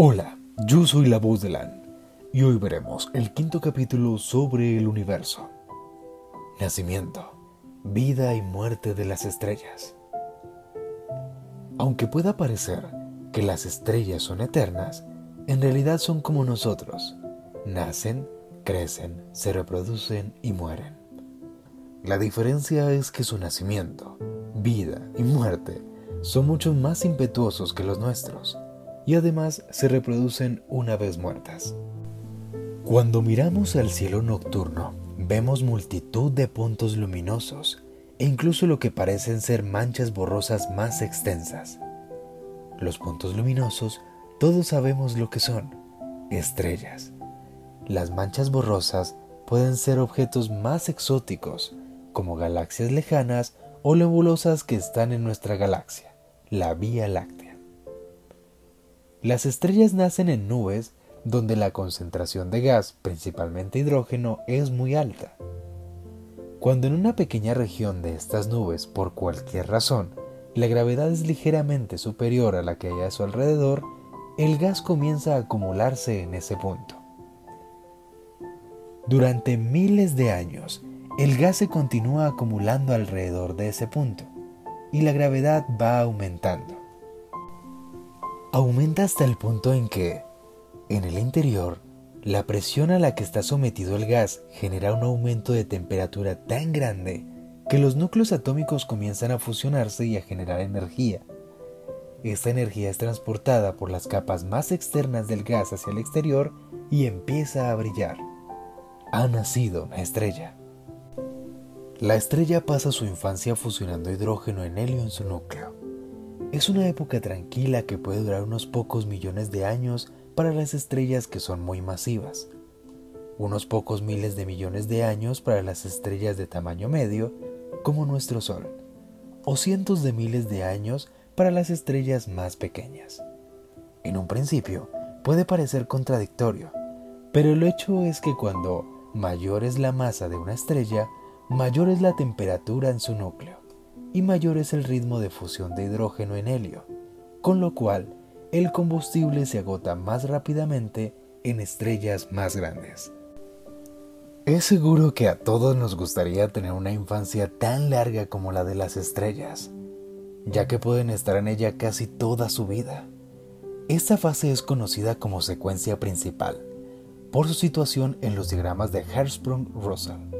Hola, yo soy la voz de Lan y hoy veremos el quinto capítulo sobre el universo. Nacimiento, vida y muerte de las estrellas. Aunque pueda parecer que las estrellas son eternas, en realidad son como nosotros. Nacen, crecen, se reproducen y mueren. La diferencia es que su nacimiento, vida y muerte son mucho más impetuosos que los nuestros y además se reproducen una vez muertas. Cuando miramos al cielo nocturno, vemos multitud de puntos luminosos e incluso lo que parecen ser manchas borrosas más extensas. Los puntos luminosos, todos sabemos lo que son, estrellas. Las manchas borrosas pueden ser objetos más exóticos, como galaxias lejanas o nebulosas que están en nuestra galaxia, la Vía Láctea. Las estrellas nacen en nubes donde la concentración de gas, principalmente hidrógeno, es muy alta. Cuando en una pequeña región de estas nubes, por cualquier razón, la gravedad es ligeramente superior a la que hay a su alrededor, el gas comienza a acumularse en ese punto. Durante miles de años, el gas se continúa acumulando alrededor de ese punto y la gravedad va aumentando. Aumenta hasta el punto en que, en el interior, la presión a la que está sometido el gas genera un aumento de temperatura tan grande que los núcleos atómicos comienzan a fusionarse y a generar energía. Esta energía es transportada por las capas más externas del gas hacia el exterior y empieza a brillar. Ha nacido una estrella. La estrella pasa su infancia fusionando hidrógeno en helio en su núcleo. Es una época tranquila que puede durar unos pocos millones de años para las estrellas que son muy masivas, unos pocos miles de millones de años para las estrellas de tamaño medio, como nuestro Sol, o cientos de miles de años para las estrellas más pequeñas. En un principio puede parecer contradictorio, pero el hecho es que cuando mayor es la masa de una estrella, mayor es la temperatura en su núcleo y mayor es el ritmo de fusión de hidrógeno en helio, con lo cual el combustible se agota más rápidamente en estrellas más grandes. Es seguro que a todos nos gustaría tener una infancia tan larga como la de las estrellas, ya que pueden estar en ella casi toda su vida. Esta fase es conocida como secuencia principal, por su situación en los diagramas de Hertzsprung-Russell.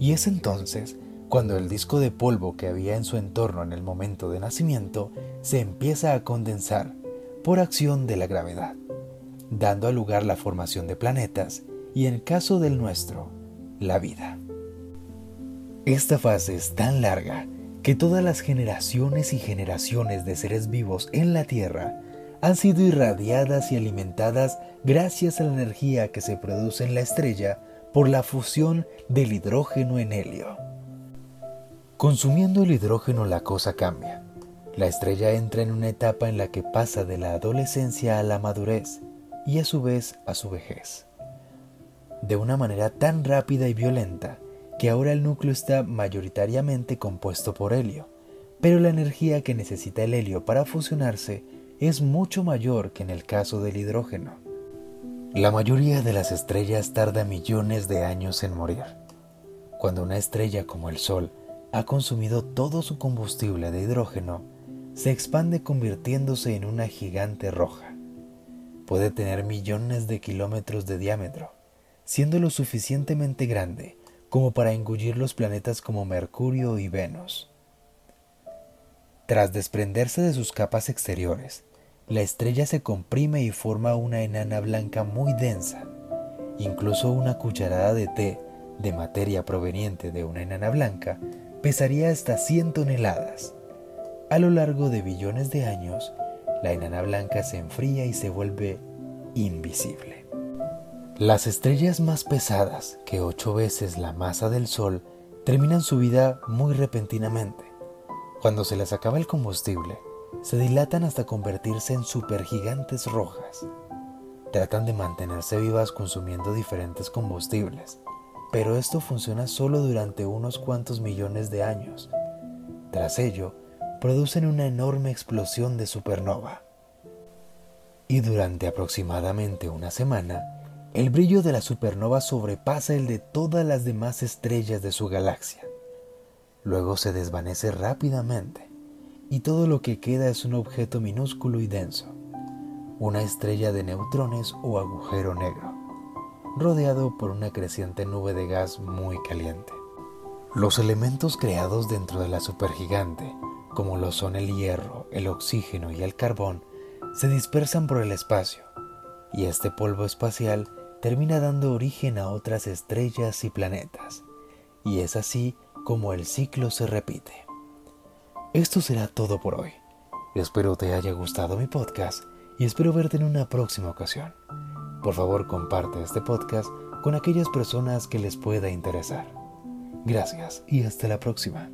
Y es entonces cuando el disco de polvo que había en su entorno en el momento de nacimiento se empieza a condensar por acción de la gravedad, dando a lugar la formación de planetas y en caso del nuestro, la vida. Esta fase es tan larga que todas las generaciones y generaciones de seres vivos en la Tierra han sido irradiadas y alimentadas gracias a la energía que se produce en la estrella por la fusión del hidrógeno en helio. Consumiendo el hidrógeno la cosa cambia. La estrella entra en una etapa en la que pasa de la adolescencia a la madurez y a su vez a su vejez. De una manera tan rápida y violenta que ahora el núcleo está mayoritariamente compuesto por helio, pero la energía que necesita el helio para fusionarse es mucho mayor que en el caso del hidrógeno. La mayoría de las estrellas tarda millones de años en morir. Cuando una estrella como el Sol ha consumido todo su combustible de hidrógeno, se expande convirtiéndose en una gigante roja. Puede tener millones de kilómetros de diámetro, siendo lo suficientemente grande como para engullir los planetas como Mercurio y Venus. Tras desprenderse de sus capas exteriores, la estrella se comprime y forma una enana blanca muy densa. Incluso una cucharada de té de materia proveniente de una enana blanca pesaría hasta 100 toneladas. A lo largo de billones de años, la enana blanca se enfría y se vuelve invisible. Las estrellas más pesadas, que ocho veces la masa del Sol, terminan su vida muy repentinamente. Cuando se les acaba el combustible, se dilatan hasta convertirse en supergigantes rojas. Tratan de mantenerse vivas consumiendo diferentes combustibles, pero esto funciona solo durante unos cuantos millones de años. Tras ello, producen una enorme explosión de supernova. Y durante aproximadamente una semana, el brillo de la supernova sobrepasa el de todas las demás estrellas de su galaxia. Luego se desvanece rápidamente y todo lo que queda es un objeto minúsculo y denso, una estrella de neutrones o agujero negro, rodeado por una creciente nube de gas muy caliente. Los elementos creados dentro de la supergigante, como lo son el hierro, el oxígeno y el carbón, se dispersan por el espacio, y este polvo espacial termina dando origen a otras estrellas y planetas, y es así como el ciclo se repite. Esto será todo por hoy. Espero te haya gustado mi podcast y espero verte en una próxima ocasión. Por favor comparte este podcast con aquellas personas que les pueda interesar. Gracias y hasta la próxima.